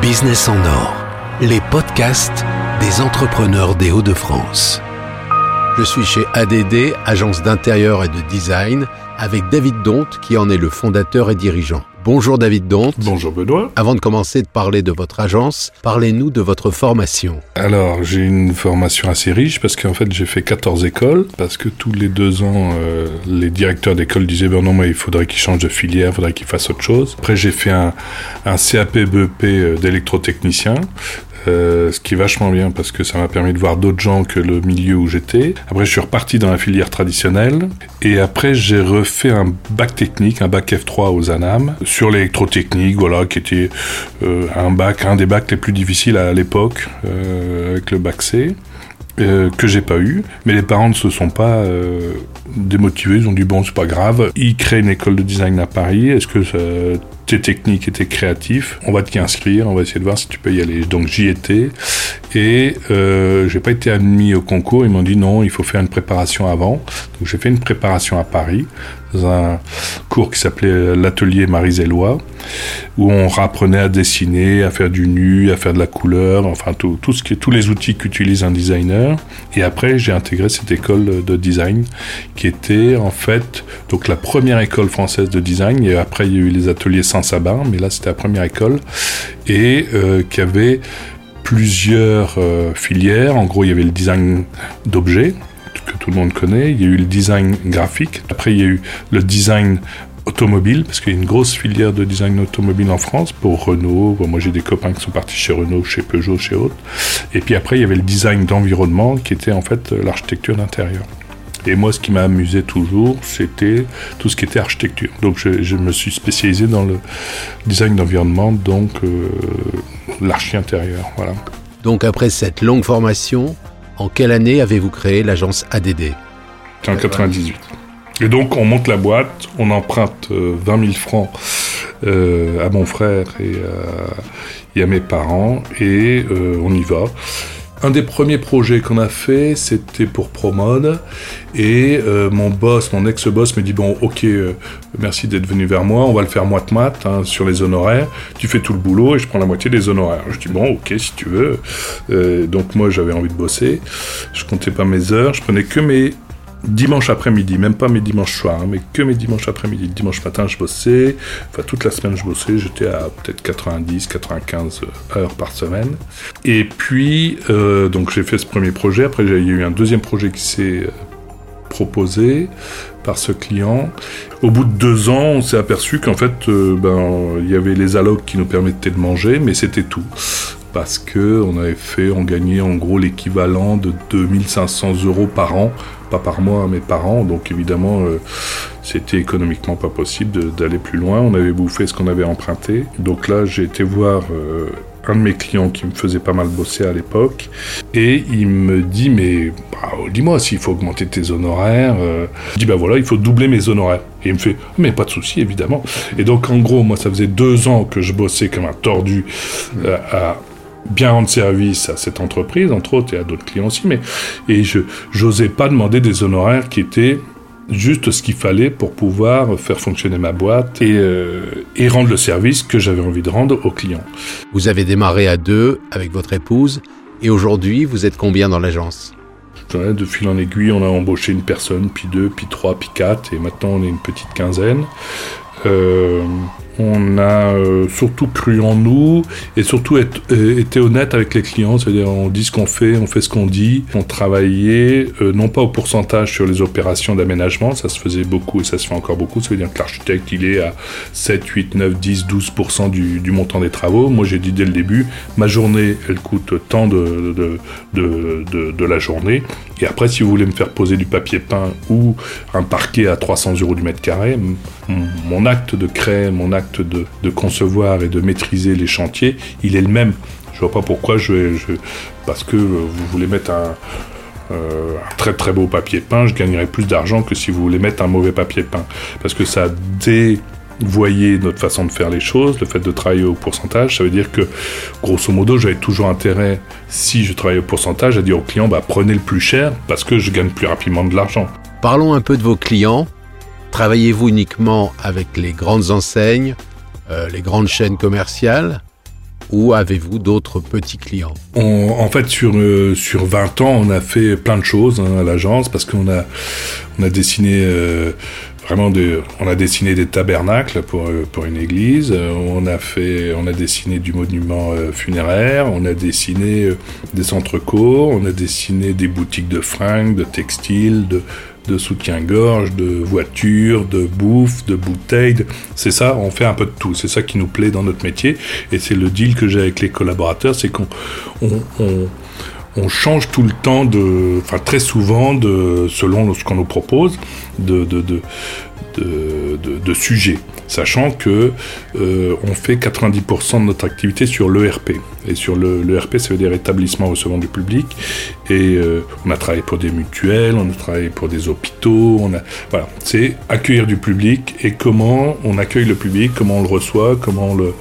Business en or, les podcasts des entrepreneurs des Hauts-de-France. Je suis chez ADD, agence d'intérieur et de design, avec David Donte, qui en est le fondateur et dirigeant. Bonjour David Donte. Bonjour Benoît. Avant de commencer de parler de votre agence, parlez-nous de votre formation. Alors, j'ai une formation assez riche parce qu'en fait, j'ai fait 14 écoles parce que tous les deux ans, euh, les directeurs d'école disaient ben non, mais il faudrait qu'il change de filière, il faudrait qu'il fasse autre chose. Après, j'ai fait un, un CAP BEP euh, d'électrotechnicien. Euh, ce qui est vachement bien parce que ça m'a permis de voir d'autres gens que le milieu où j'étais. Après, je suis reparti dans la filière traditionnelle et après, j'ai refait un bac technique, un bac F3 aux ANAM sur l'électrotechnique, voilà, qui était euh, un bac, un des bacs les plus difficiles à l'époque euh, avec le bac C. Que j'ai pas eu, mais les parents ne se sont pas démotivés, ils ont dit bon c'est pas grave, ils créent une école de design à Paris, est-ce que ça, t'es technique et créatif, on va t'y inscrire, on va essayer de voir si tu peux y aller. Donc j'y étais et euh, j'ai pas été admis au concours, ils m'ont dit non, il faut faire une préparation avant. Donc j'ai fait une préparation à Paris dans un cours qui s'appelait l'atelier Marie-Zélois, où on apprenait à dessiner, à faire du nu, à faire de la couleur, enfin tout, tout ce qui, tous les outils qu'utilise un designer. Et après, j'ai intégré cette école de design qui était en fait donc la première école française de design. Et après, il y a eu les ateliers Saint-Sabin, mais là, c'était la première école et euh, qui avait plusieurs euh, filières. En gros, il y avait le design d'objets que tout le monde connaît. Il y a eu le design graphique. Après, il y a eu le design automobile, parce qu'il y a une grosse filière de design automobile en France pour Renault. Moi, j'ai des copains qui sont partis chez Renault, chez Peugeot, chez autres. Et puis après, il y avait le design d'environnement qui était en fait l'architecture d'intérieur. Et moi, ce qui m'a amusé toujours, c'était tout ce qui était architecture. Donc, je, je me suis spécialisé dans le design d'environnement, donc euh, l'archi intérieur. Voilà. Donc, après cette longue formation, en quelle année avez-vous créé l'agence ADD C'est en 98. Et donc, on monte la boîte, on emprunte euh, 20 000 francs euh, à mon frère et, et, à mes parents, et euh, on y va. Un des premiers projets qu'on a fait, c'était pour Promode. Et euh, mon boss, mon ex-boss me dit, bon, ok, euh, merci d'être venu vers moi, on va le faire moite-mat hein, sur les honoraires. Tu fais tout le boulot et je prends la moitié des honoraires. Je dis, bon, ok, si tu veux. Euh, donc moi, j'avais envie de bosser. Je comptais pas mes heures, je prenais que mes dimanche après-midi, même pas mes dimanches soirs, hein, mais que mes dimanches après-midi. Dimanche matin, je bossais, enfin toute la semaine, je bossais, j'étais à peut-être 90, 95 heures par semaine. Et puis, euh, donc j'ai fait ce premier projet. Après, il y a eu un deuxième projet qui s'est proposé par ce client. Au bout de deux ans, on s'est aperçu qu'en fait, euh, ben, il y avait les allocs qui nous permettaient de manger, mais c'était tout parce que on avait fait, on gagnait en gros l'équivalent de 2500 euros par an, pas par mois, mais par an. Donc évidemment, euh, c'était économiquement pas possible d'aller plus loin. On avait bouffé ce qu'on avait emprunté. Donc là, j'ai été voir euh, un de mes clients qui me faisait pas mal bosser à l'époque, et il me dit mais bah, dis-moi s'il faut augmenter tes honoraires. Euh, je dis bah voilà, il faut doubler mes honoraires. Et il me fait mais pas de souci évidemment. Et donc en gros, moi ça faisait deux ans que je bossais comme un tordu euh, à bien rendre service à cette entreprise, entre autres, et à d'autres clients aussi, mais et je j'osais pas demander des honoraires qui étaient juste ce qu'il fallait pour pouvoir faire fonctionner ma boîte et, euh, et rendre le service que j'avais envie de rendre aux clients. Vous avez démarré à deux avec votre épouse, et aujourd'hui, vous êtes combien dans l'agence? De fil en aiguille, on a embauché une personne, puis deux, puis trois, puis quatre, et maintenant on est une petite quinzaine. Euh, on a euh, surtout cru en nous et surtout euh, été honnête avec les clients, c'est-à-dire on dit ce qu'on fait, on fait ce qu'on dit. On travaillait euh, non pas au pourcentage sur les opérations d'aménagement, ça se faisait beaucoup et ça se fait encore beaucoup, ça veut dire que l'architecte il est à 7, 8, 9, 10, 12% du, montant des travaux. Moi j'ai dit dès le début, ma journée elle coûte tant de, de la journée et après si vous voulez me faire poser du papier peint ou un parquet à 300 euros du mètre carré, mon acte de créer, mon acte de, concevoir et de maîtriser les chantiers, il est le même. Je vois pas pourquoi je, je parce que vous voulez mettre un, euh, un très très beau papier peint, je gagnerai plus d'argent que si vous voulez mettre un mauvais papier peint, parce que ça dévoyait notre façon de faire les choses, le fait de travailler au pourcentage, ça veut dire que grosso modo, j'avais toujours intérêt, si je travaillais au pourcentage, à dire au client, bah, prenez le plus cher parce que je gagne plus rapidement de l'argent. Parlons un peu de vos clients. Travaillez-vous uniquement avec les grandes enseignes, les grandes chaînes commerciales ou avez-vous d'autres petits clients? En fait, sur, sur 20 ans, on a fait plein de choses hein, à l'agence parce qu'on a, on a dessiné vraiment on a dessiné des tabernacles pour, euh, pour une église, euh, on a fait, on a dessiné du monument euh, funéraire, on a dessiné des centres cours, on a dessiné des boutiques de fringues, de textiles, de, de soutien-gorge, de voitures, de bouffe, de bouteilles. C'est ça, on fait un peu de tout. C'est ça qui nous plaît dans notre métier. Et c'est le deal que j'ai avec les collaborateurs, c'est qu'on on, on change tout le temps de, enfin très souvent de, selon ce qu'on nous propose, de, de, de, de, sujets, sachant que euh, on fait 90% de notre activité sur l'ERP. Et sur l'ERP, ça veut dire établissement recevant du public. Et euh, on a travaillé pour des mutuelles, on a travaillé pour des hôpitaux. On a, voilà, c'est accueillir du public et comment on accueille le public, comment on le reçoit, comment on le,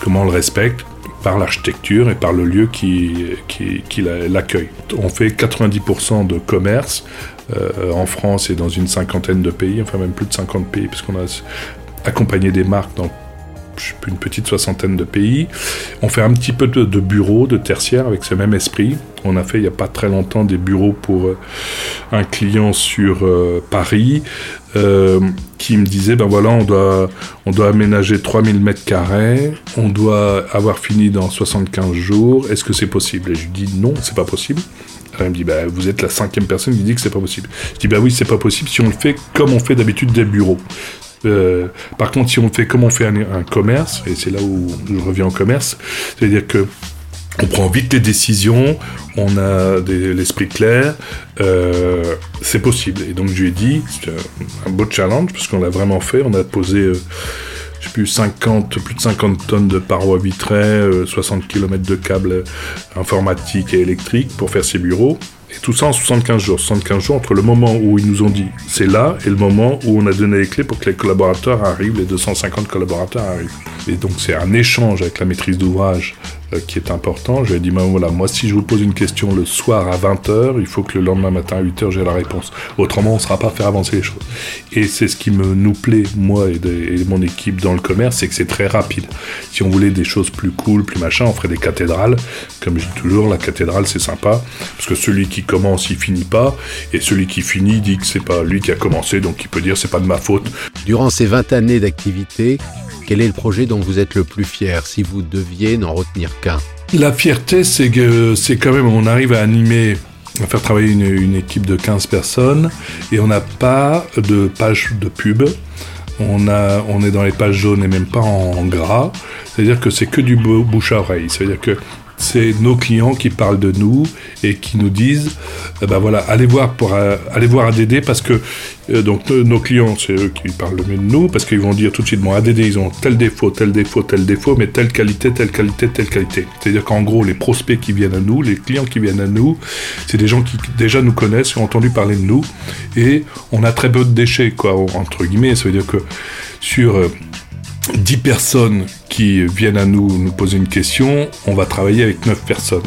comment on le respecte par l'architecture et par le lieu qui, qui, l'accueille. On fait 90% de commerce euh, en France et dans une cinquantaine de pays, enfin même plus de 50 pays, puisqu'on a accompagné des marques dans une petite soixantaine de pays. On fait un petit peu de, bureaux, de tertiaires avec ce même esprit. On a fait il n'y a pas très longtemps des bureaux pour euh, un client sur euh, Paris euh, qui me disait ben voilà, on doit, on doit aménager 3000 mètres carrés, on doit avoir fini dans 75 jours. Est-ce que c'est possible? Et je dis non, c'est pas possible. Elle me dit, bah, vous êtes la cinquième personne qui dit que c'est pas possible. Je dis, bah oui, c'est pas possible si on le fait comme on fait d'habitude des bureaux. Euh, par contre, si on fait comme on fait un, commerce, et c'est là où je reviens au commerce, c'est-à-dire que on prend vite les décisions, on a l'esprit clair, euh, c'est possible. Et donc je lui ai dit, c'est un beau challenge, parce qu'on l'a vraiment fait, on a posé, euh, plus, 50, plus de 50 tonnes de parois vitrées, 60 km de câbles informatiques et électriques pour faire ces bureaux. Et tout ça en 75 jours. 75 jours entre le moment où ils nous ont dit c'est là et le moment où on a donné les clés pour que les collaborateurs arrivent, les 250 collaborateurs arrivent. Et donc c'est un échange avec la maîtrise d'ouvrage euh, qui est important. Je lui ai dit, ben voilà, moi si je vous pose une question le soir à 20h, il faut que le lendemain matin à 8h j'ai la réponse. Autrement, on ne sera pas faire avancer les choses. Et c'est ce qui me nous plaît, moi et, mon équipe dans le commerce, c'est que c'est très rapide. Si on voulait des choses plus cool, plus machin, on ferait des cathédrales. Comme je dis toujours, la cathédrale c'est sympa, parce que celui qui commence, il finit pas, et celui qui finit dit que c'est pas lui qui a commencé, donc il peut dire c'est pas de ma faute. Durant ces 20 années d'activité, quel est le projet dont vous êtes le plus fier si vous deviez n'en retenir qu'un? La fierté, c'est que c'est quand même, on arrive à animer à faire travailler une, équipe de 15 personnes et on n'a pas de page de pub. On, a, on est dans les pages jaunes et même pas en, gras. C'est-à-dire que c'est que du bouche à oreille. C'est-à-dire que c'est nos clients qui parlent de nous et qui nous disent ben voilà allez voir pour euh, voir ADD parce que euh, donc nos clients c'est eux qui parlent le mieux de nous parce qu'ils vont dire tout de suite bon ADD ils ont tel défaut tel défaut tel défaut mais telle qualité telle qualité telle qualité. C'est à dire qu'en gros les prospects qui viennent à nous les clients qui viennent à nous c'est des gens qui déjà nous connaissent ont entendu parler de nous et on a très peu de déchets quoi entre guillemets. Ça veut dire que sur 10 personnes qui viennent à nous nous poser une question, on va travailler avec 9 personnes.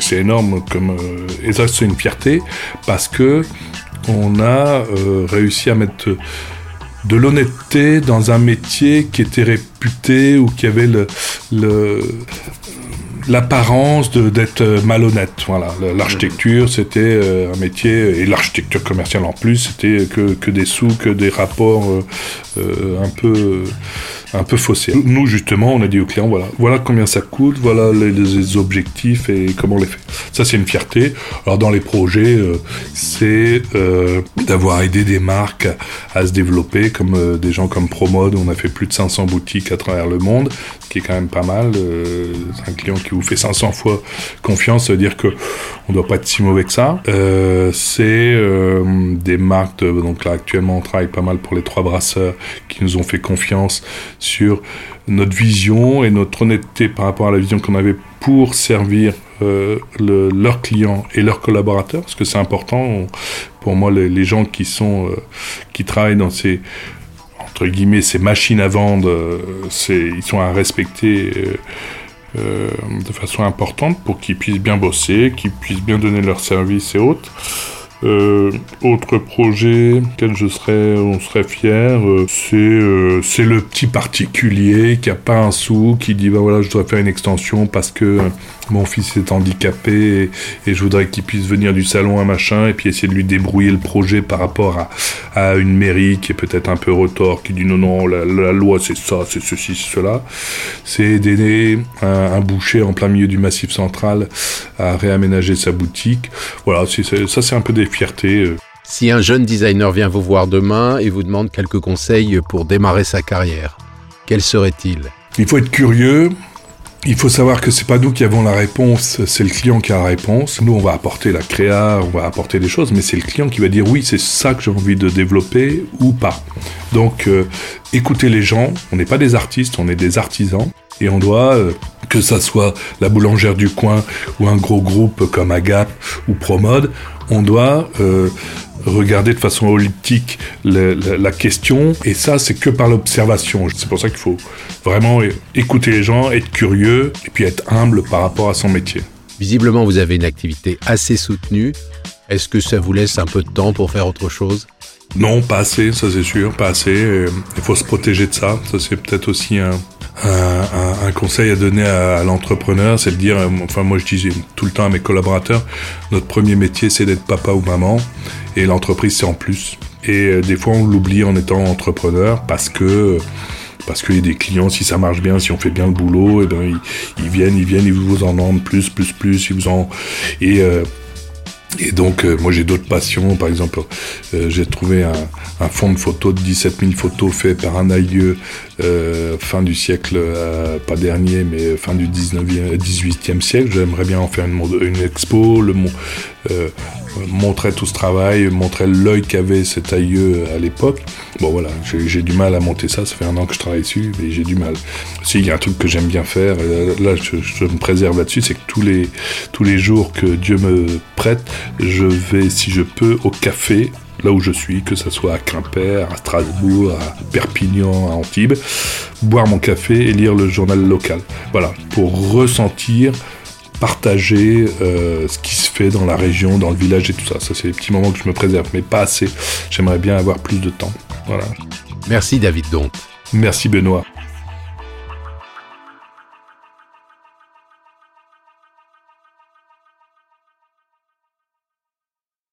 C'est énorme comme euh, et ça c'est une fierté parce que on a euh, réussi à mettre de l'honnêteté dans un métier qui était réputé ou qui avait le, l'apparence d'être malhonnête. Voilà, l'architecture c'était euh, un métier et l'architecture commerciale en plus c'était que, que, des sous, que des rapports un peu un peu faussé. Nous, justement, on a dit aux clients, voilà, voilà combien ça coûte, voilà les, objectifs et comment on les fait. Ça, c'est une fierté. Alors, dans les projets, euh, c'est euh, d'avoir aidé des marques à, se développer, comme euh, des gens comme Promode, on a fait plus de 500 boutiques à travers le monde, ce qui est quand même pas mal. un client qui vous fait 500 fois confiance, ça veut dire que on doit pas être si mauvais que ça. c'est des marques, donc là, actuellement, on travaille pas mal pour les trois brasseurs qui nous ont fait confiance sur notre vision et notre honnêteté par rapport à la vision qu'on avait pour servir euh, leurs clients et leurs collaborateurs, parce que c'est important. pour moi, les, gens qui sont euh, qui travaillent dans ces entre guillemets ces machines à vendre, euh, ils sont à respecter. de façon importante pour qu'ils puissent bien bosser, qu'ils puissent bien donner leur service et autres. Euh, autre projet quel je serais, on serait fier, euh, c'est euh, c'est le petit particulier qui a pas un sou, qui dit bah voilà je dois faire une extension parce que mon fils est handicapé et, je voudrais qu'il puisse venir du salon à machin et puis essayer de lui débrouiller le projet par rapport à, à une mairie qui est peut-être un peu retort, qui dit non non la, loi c'est ça, c'est ceci, c'est cela. C'est d'aider un, un, boucher en plein milieu du massif central à réaménager sa boutique. Voilà, ça c'est un peu des fiertés. Euh. Si un jeune designer vient vous voir demain et vous demande quelques conseils pour démarrer sa carrière, quels seraient-ils Il faut être curieux, il faut savoir que c'est pas nous qui avons la réponse, c'est le client qui a la réponse. Nous, on va apporter la créa, on va apporter des choses, mais c'est le client qui va dire oui, c'est ça que j'ai envie de développer ou pas. Donc, euh, écoutez les gens. On n'est pas des artistes, on est des artisans. Et on doit, euh, que ça soit la boulangère du coin ou un gros groupe comme Agap ou Promode, on doit euh, regarder de façon holistique la, question, et ça, c'est que par l'observation. C'est pour ça qu'il faut vraiment écouter les gens, être curieux, et puis être humble par rapport à son métier. Visiblement, vous avez une activité assez soutenue. Est-ce que ça vous laisse un peu de temps pour faire autre chose? Non, pas assez, ça c'est sûr, pas assez. Il faut se protéger de ça. Ça, c'est peut-être aussi un, un, conseil à donner à, l'entrepreneur, c'est de dire, enfin moi je dis tout le temps à mes collaborateurs, notre premier métier c'est d'être papa ou maman, et l'entreprise c'est en plus. Et euh, des fois on l'oublie en étant entrepreneur parce que parce qu'il y a des clients, si ça marche bien, si on fait bien le boulot, et eh ben ils, viennent, ils viennent, ils vous en demandent plus, plus, plus, ils vous en et euh, et donc, euh, moi, j'ai d'autres passions. Par exemple, euh, j'ai trouvé un, un, fond de photos de 17 000 photos fait par un aïeux euh, fin du siècle, pas dernier, mais fin du 19e, 18e siècle. J'aimerais bien en faire une, une expo, le, montrer tout ce travail, montrer l'œil qu'avait cet aïeux à l'époque. Bon, voilà, j'ai du mal à monter ça. Ça fait un an que je travaille dessus, mais j'ai du mal. S'il y a un truc que j'aime bien faire, là, je, me préserve là-dessus, c'est que tous les, tous les jours que Dieu me prête, je vais, si je peux, au café, là où je suis, que ce soit à Quimper, à Strasbourg, à Perpignan, à Antibes, boire mon café et lire le journal local. Voilà, pour ressentir, partager euh, ce qui fait dans la région, dans le village et tout ça. Ça, c'est les petits moments que je me préserve, mais pas assez. J'aimerais bien avoir plus de temps. Voilà. Merci David Dont. Merci Benoît.